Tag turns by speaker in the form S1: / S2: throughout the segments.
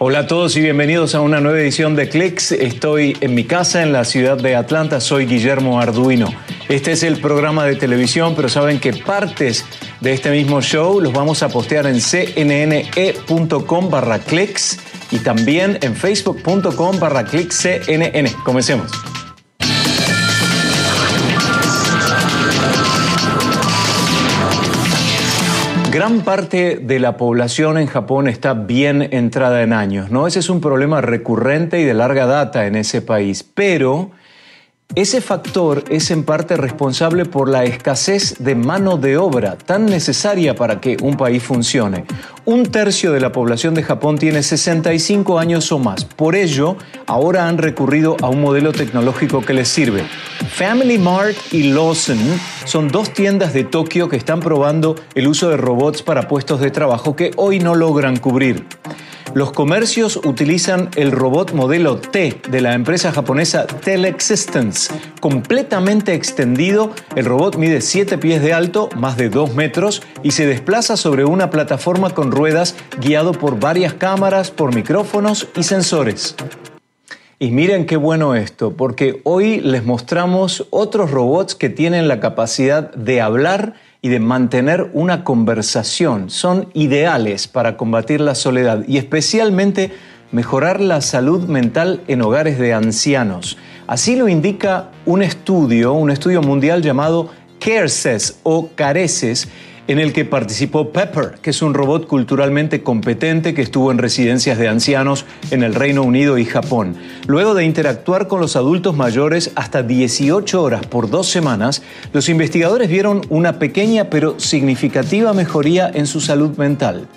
S1: Hola a todos y bienvenidos a una nueva edición de Clicks. Estoy en mi casa en la ciudad de Atlanta. Soy Guillermo Arduino. Este es el programa de televisión, pero saben que partes de este mismo show los vamos a postear en cnne.com barra clicks y también en facebook.com barra cnn. Comencemos. Gran parte de la población en Japón está bien entrada en años, ¿no? Ese es un problema recurrente y de larga data en ese país, pero ese factor es en parte responsable por la escasez de mano de obra tan necesaria para que un país funcione. Un tercio de la población de Japón tiene 65 años o más. Por ello, ahora han recurrido a un modelo tecnológico que les sirve. Family Mart y Lawson son dos tiendas de Tokio que están probando el uso de robots para puestos de trabajo que hoy no logran cubrir. Los comercios utilizan el robot modelo T de la empresa japonesa Telexistence. Completamente extendido, el robot mide 7 pies de alto, más de 2 metros, y se desplaza sobre una plataforma con ruedas guiado por varias cámaras, por micrófonos y sensores. Y miren qué bueno esto, porque hoy les mostramos otros robots que tienen la capacidad de hablar y de mantener una conversación. Son ideales para combatir la soledad y especialmente mejorar la salud mental en hogares de ancianos. Así lo indica un estudio, un estudio mundial llamado CareSes o Careces, en el que participó Pepper, que es un robot culturalmente competente que estuvo en residencias de ancianos en el Reino Unido y Japón. Luego de interactuar con los adultos mayores hasta 18 horas por dos semanas, los investigadores vieron una pequeña pero significativa mejoría en su salud mental.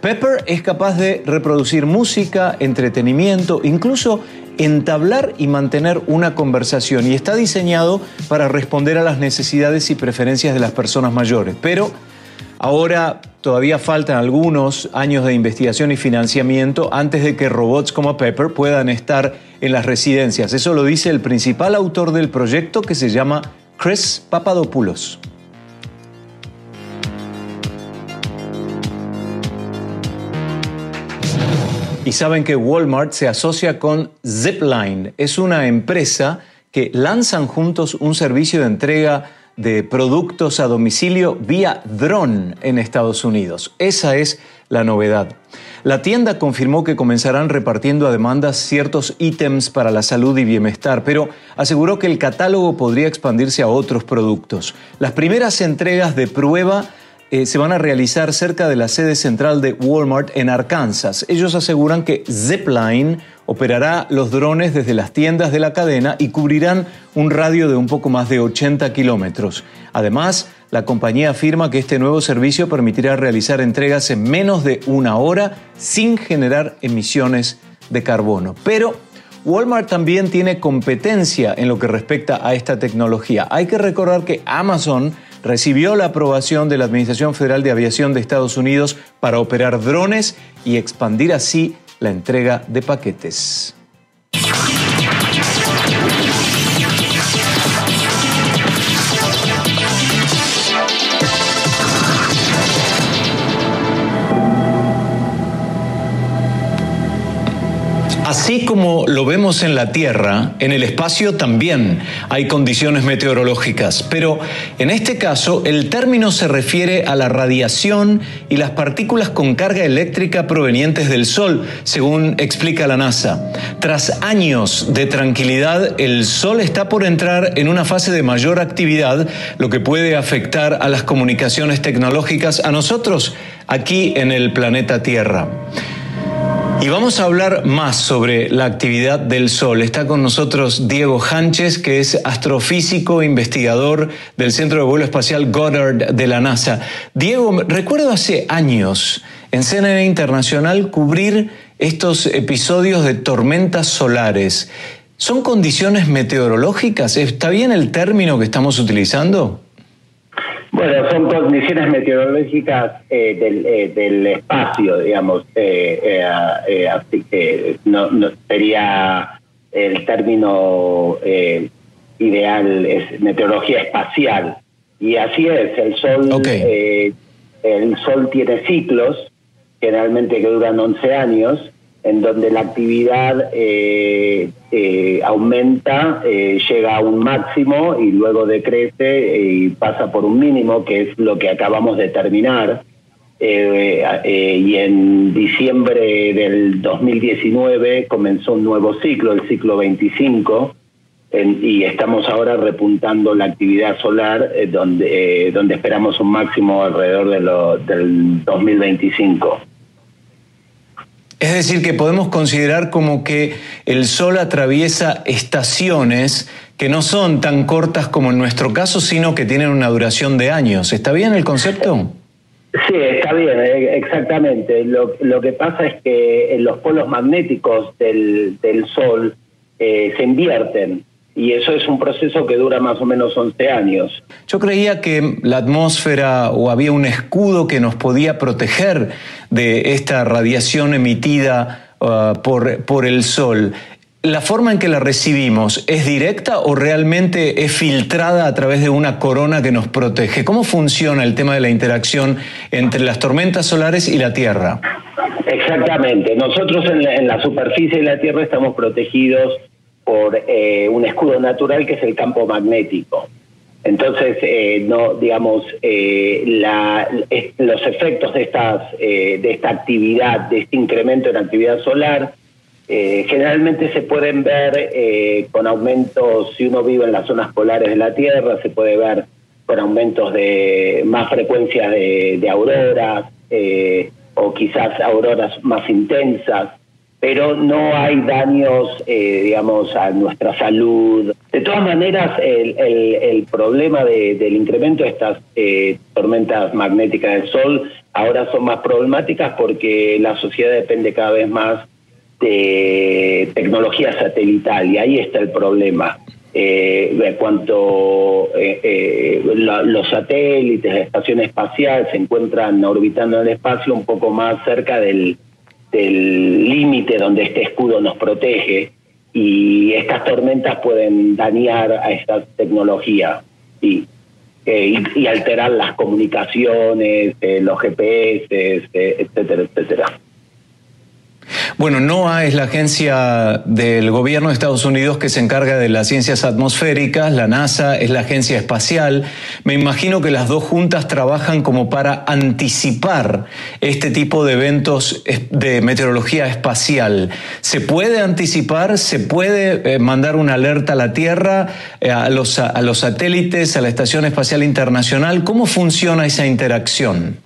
S1: Pepper es capaz de reproducir música, entretenimiento, incluso entablar y mantener una conversación y está diseñado para responder a las necesidades y preferencias de las personas mayores. Pero Ahora todavía faltan algunos años de investigación y financiamiento antes de que robots como Pepper puedan estar en las residencias. Eso lo dice el principal autor del proyecto que se llama Chris Papadopoulos. Y saben que Walmart se asocia con Zipline. Es una empresa que lanzan juntos un servicio de entrega de productos a domicilio vía dron en Estados Unidos. Esa es la novedad. La tienda confirmó que comenzarán repartiendo a demandas ciertos ítems para la salud y bienestar, pero aseguró que el catálogo podría expandirse a otros productos. Las primeras entregas de prueba eh, se van a realizar cerca de la sede central de Walmart en Arkansas. Ellos aseguran que Zipline operará los drones desde las tiendas de la cadena y cubrirán un radio de un poco más de 80 kilómetros. Además, la compañía afirma que este nuevo servicio permitirá realizar entregas en menos de una hora sin generar emisiones de carbono. Pero Walmart también tiene competencia en lo que respecta a esta tecnología. Hay que recordar que Amazon recibió la aprobación de la Administración Federal de Aviación de Estados Unidos para operar drones y expandir así la entrega de paquetes. Así como lo vemos en la Tierra, en el espacio también hay condiciones meteorológicas, pero en este caso el término se refiere a la radiación y las partículas con carga eléctrica provenientes del Sol, según explica la NASA. Tras años de tranquilidad, el Sol está por entrar en una fase de mayor actividad, lo que puede afectar a las comunicaciones tecnológicas a nosotros aquí en el planeta Tierra. Y vamos a hablar más sobre la actividad del Sol. Está con nosotros Diego Hanches, que es astrofísico, investigador del Centro de Vuelo Espacial Goddard de la NASA. Diego, recuerdo hace años en CNN Internacional cubrir estos episodios de tormentas solares. ¿Son condiciones meteorológicas? ¿Está bien el término que estamos utilizando?
S2: Bueno, son condiciones meteorológicas eh, eh, del, espacio, digamos. Eh, así que no, sería el término ideal, es meteorología espacial. Y así es, el Sol, el Sol tiene ciclos, generalmente que duran 11 años, en donde la actividad eh, eh, aumenta, eh, llega a un máximo y luego decrece y pasa por un mínimo, que es lo que acabamos de terminar. y en diciembre del 2019 comenzó un nuevo ciclo, el ciclo 25, y estamos ahora repuntando la actividad solar, donde, donde esperamos un máximo alrededor de lo, del 2025.
S1: Es decir, que podemos considerar como que el Sol atraviesa estaciones que no son tan cortas como en nuestro caso, sino que tienen una duración de años. ¿Está bien el concepto?
S2: Sí, está bien, eh, exactamente. Lo, que pasa es que los polos magnéticos del, Sol eh, se invierten y eso es un proceso que dura más o menos 11 años.
S1: Yo creía que la atmósfera o había un escudo que nos podía proteger de esta radiación emitida uh, por, por el Sol. ¿La forma en que la recibimos es directa o realmente es filtrada a través de una corona que nos protege? ¿Cómo funciona el tema de la interacción entre las tormentas solares y la Tierra?
S2: Exactamente. Nosotros en la superficie de la Tierra estamos protegidos por eh, un escudo natural que es el campo magnético. Entonces, eh, no, digamos, eh, los efectos de, estas, de esta actividad, de este incremento en actividad solar, generalmente se pueden ver con aumentos, si uno vive en las zonas polares de la Tierra, se puede ver con aumentos de más frecuencia de, de auroras o quizás auroras más intensas pero no hay daños, eh, digamos, a nuestra salud. De todas maneras, el, problema del incremento de estas eh, tormentas magnéticas del Sol ahora son más problemáticas porque la sociedad depende cada vez más de tecnología satelital y ahí está el problema. Eh, cuanto eh, los satélites, la estación espacial se encuentran orbitando en el espacio un poco más cerca del, del límite donde este escudo nos protege y estas tormentas pueden dañar a esta tecnología y, eh, y, alterar las comunicaciones, eh, los GPS, eh, etcétera, etcétera.
S1: Bueno, NOAA es la agencia del gobierno de Estados Unidos que se encarga de las ciencias atmosféricas, la NASA es la agencia espacial. Me imagino que las dos juntas trabajan como para anticipar este tipo de eventos de meteorología espacial. ¿Se puede anticipar? ¿Se puede eh, mandar una alerta a la Tierra, eh, a los, a los satélites, a la Estación Espacial Internacional? ¿Cómo funciona esa interacción?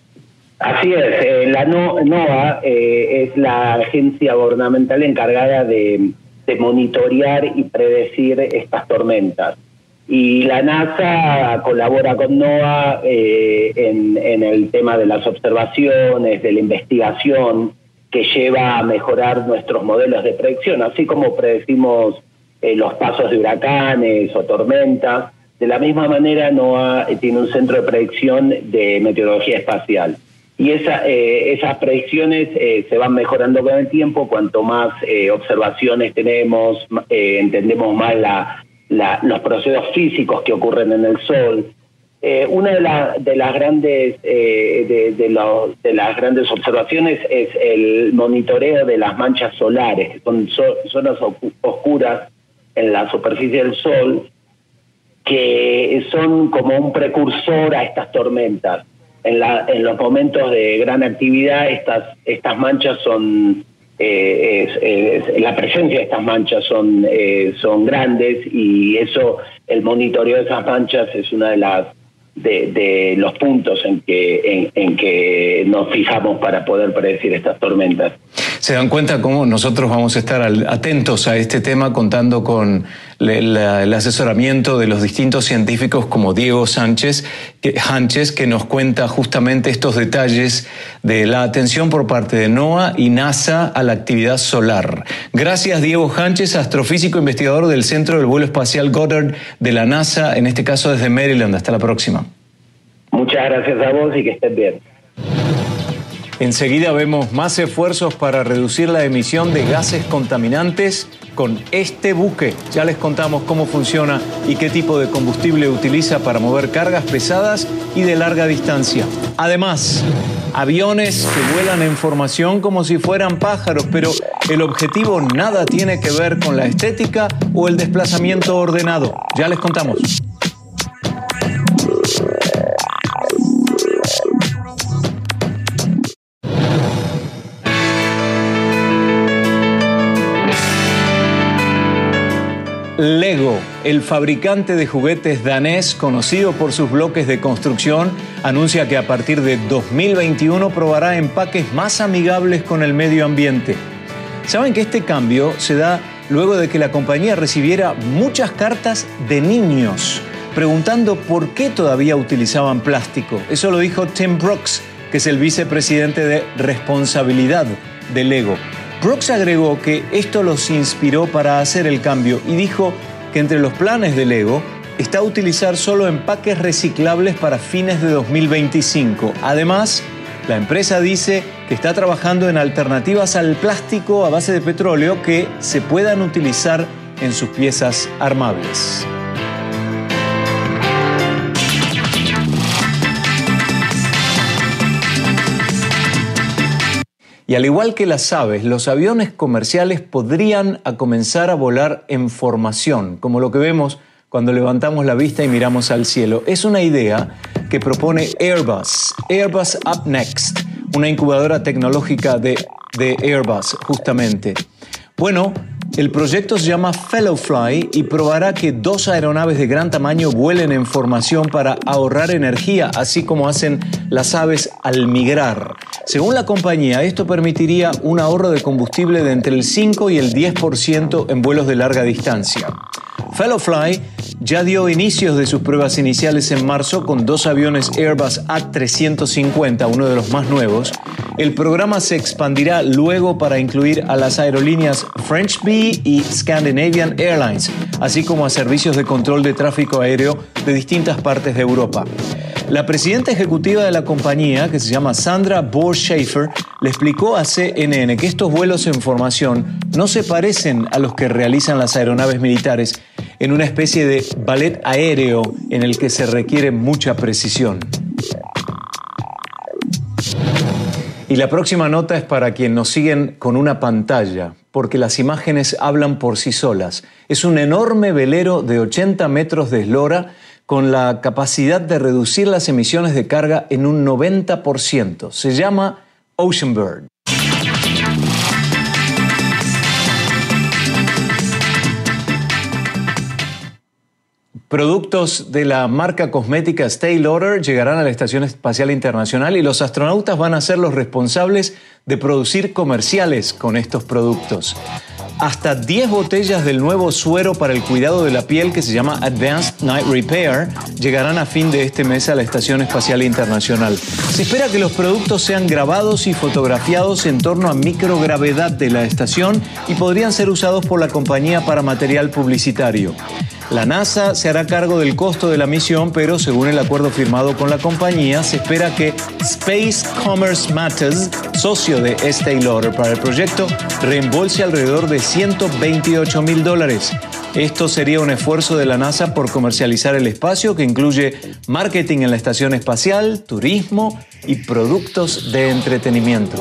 S2: Así es, eh, la NOAA eh, es la agencia gubernamental encargada de, monitorear y predecir estas tormentas. Y la NASA colabora con NOAA eh, en, el tema de las observaciones, de la investigación, que lleva a mejorar nuestros modelos de predicción, así como predecimos los pasos de huracanes o tormentas. De la misma manera, NOAA tiene un centro de predicción de meteorología espacial y esa, eh, esas predicciones eh, se van mejorando con el tiempo, cuanto más eh, observaciones tenemos, entendemos más la, los procesos físicos que ocurren en el Sol. una de, de, las grandes de, de, las grandes observaciones es el monitoreo de las manchas solares, que son zonas oscuras en la superficie del Sol que son como un precursor a estas tormentas en, la, en los momentos de gran actividad estas, estas manchas son, eh, la presencia de estas manchas son, eh, son grandes y eso, el monitoreo de esas manchas es una de las de, los puntos en que, en, que nos fijamos para poder predecir estas tormentas.
S1: Se dan cuenta cómo nosotros vamos a estar atentos a este tema contando con el, asesoramiento de los distintos científicos como Diego Sánchez, que, que nos cuenta justamente estos detalles de la atención por parte de NOAA y NASA a la actividad solar. Gracias Diego Sánchez, astrofísico investigador del Centro del Vuelo Espacial Goddard de la NASA, en este caso desde Maryland. Hasta la próxima.
S2: Muchas gracias a vos y que estés bien.
S1: Enseguida vemos más esfuerzos para reducir la emisión de gases contaminantes con este buque. Ya les contamos cómo funciona y qué tipo de combustible utiliza para mover cargas pesadas y de larga distancia. Además, aviones que vuelan en formación como si fueran pájaros, pero el objetivo nada tiene que ver con la estética o el desplazamiento ordenado. Ya les contamos. Lego, el fabricante de juguetes danés conocido por sus bloques de construcción, anuncia que a partir de 2021 probará empaques más amigables con el medio ambiente. Saben que este cambio se da luego de que la compañía recibiera muchas cartas de niños preguntando por qué todavía utilizaban plástico. Eso lo dijo Tim Brooks, que es el vicepresidente de responsabilidad de Lego. Brooks agregó que esto los inspiró para hacer el cambio y dijo que entre los planes de Lego está utilizar solo empaques reciclables para fines de 2025. Además, la empresa dice que está trabajando en alternativas al plástico a base de petróleo que se puedan utilizar en sus piezas armables. Y al igual que las aves, los aviones comerciales podrían comenzar a volar en formación, como lo que vemos cuando levantamos la vista y miramos al cielo. Es una idea que propone Airbus, Airbus Up Next, una incubadora tecnológica de, de Airbus, justamente. Bueno, el proyecto se llama Fellowfly y probará que dos aeronaves de gran tamaño vuelen en formación para ahorrar energía, así como hacen las aves al migrar. Según la compañía, esto permitiría un ahorro de combustible de entre el 5 y el 10% en vuelos de larga distancia. Fellowfly ya dio inicios de sus pruebas iniciales en marzo con dos aviones Airbus A350, uno de los más nuevos. El programa se expandirá luego para incluir a las aerolíneas French Bee y Scandinavian Airlines, así como a servicios de control de tráfico aéreo de distintas partes de Europa. La presidenta ejecutiva de la compañía, que se llama Sandra Bohr-Schaefer, le explicó a CNN que estos vuelos en formación no se parecen a los que realizan las aeronaves militares en una especie de ballet aéreo en el que se requiere mucha precisión. Y la próxima nota es para quien nos siguen con una pantalla, porque las imágenes hablan por sí solas. Es un enorme velero de 80 metros de eslora con la capacidad de reducir las emisiones de carga en un 90%. Se llama Ocean Bird. Productos de la marca cosmética Stay Lauder llegarán a la Estación Espacial Internacional y los astronautas van a ser los responsables de producir comerciales con estos productos. Hasta 10 botellas del nuevo suero para el cuidado de la piel que se llama Advanced Night Repair llegarán a fin de este mes a la Estación Espacial Internacional. Se espera que los productos sean grabados y fotografiados en torno a microgravedad de la estación y podrían ser usados por la compañía para material publicitario. La NASA se hará cargo del costo de la misión, pero según el acuerdo firmado con la compañía, se espera que Space Commerce Matters, socio de Estée Lauder para el proyecto, reembolse alrededor de 128 mil dólares. Esto sería un esfuerzo de la NASA por comercializar el espacio que incluye marketing en la estación espacial, turismo y productos de entretenimiento.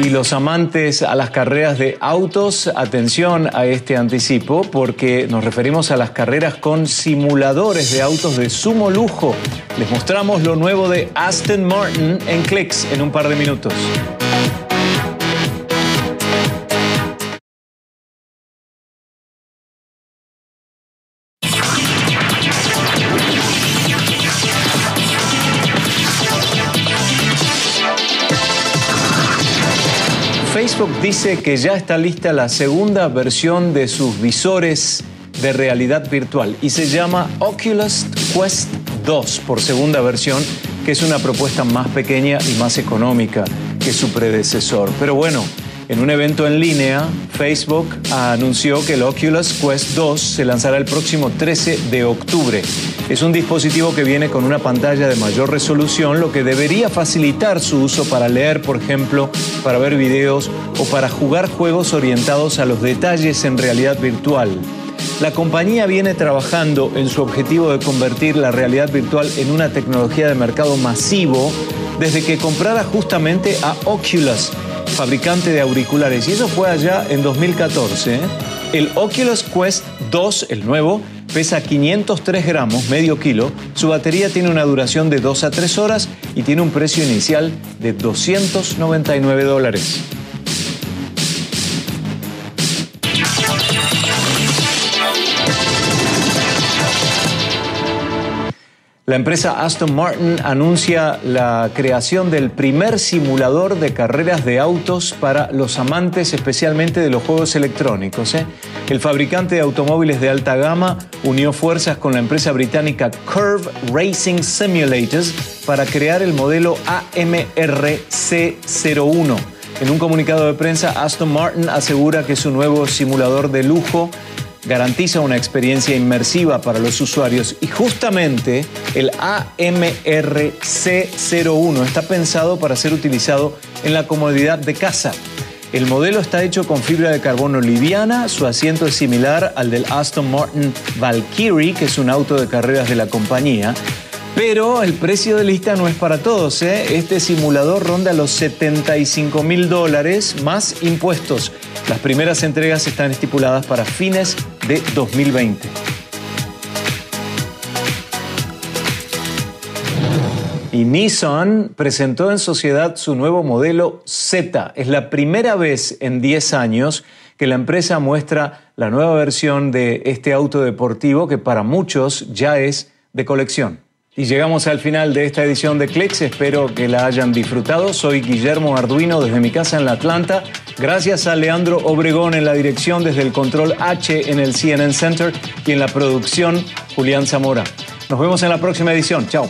S1: Y los amantes a las carreras de autos, atención a este anticipo porque nos referimos a las carreras con simuladores de autos de sumo lujo. Les mostramos lo nuevo de Aston Martin en Clicks en un par de minutos. Facebook dice que ya está lista la segunda versión de sus visores de realidad virtual y se llama Oculus Quest 2 por segunda versión, que es una propuesta más pequeña y más económica que su predecesor. Pero bueno, En un evento en línea, Facebook anunció que el Oculus Quest 2 se lanzará el próximo 13 de octubre. Es un dispositivo que viene con una pantalla de mayor resolución, lo que debería facilitar su uso para leer, por ejemplo, para ver videos o para jugar juegos orientados a los detalles en realidad virtual. La compañía viene trabajando en su objetivo de convertir la realidad virtual en una tecnología de mercado masivo desde que comprara justamente a Oculus, fabricante de auriculares. Y eso fue allá en 2014. ¿eh? El Oculus Quest 2, el nuevo, pesa 503 gramos, medio kilo. Su batería tiene una duración de 2 a 3 horas y tiene un precio inicial de 299 dólares. La empresa Aston Martin anuncia la creación del primer simulador de carreras de autos para los amantes especialmente de los juegos electrónicos. ¿eh? El fabricante de automóviles de alta gama unió fuerzas con la empresa británica Curve Racing Simulators para crear el modelo AMR C01. En un comunicado de prensa, Aston Martin asegura que su nuevo simulador de lujo garantiza una experiencia inmersiva para los usuarios y justamente el AMRC01 está pensado para ser utilizado en la comodidad de casa. El modelo está hecho con fibra de carbono liviana, su asiento es similar al del Aston Martin Valkyrie, que es un auto de carreras de la compañía, pero el precio de lista no es para todos. ¿eh? Este simulador ronda los 75 mil dólares más impuestos. Las primeras entregas están estipuladas para fines de 2020. Y Nissan presentó en sociedad su nuevo modelo Z. Es la primera vez en 10 años que la empresa muestra la nueva versión de este auto deportivo que para muchos ya es de colección. Y llegamos al final de esta edición de Clicks. Espero que la hayan disfrutado. Soy Guillermo Arduino desde mi casa en La Atlanta. Gracias a Leandro Obregón en la dirección desde el control H en el CNN Center y en la producción Julián Zamora. Nos vemos en la próxima edición. Chao.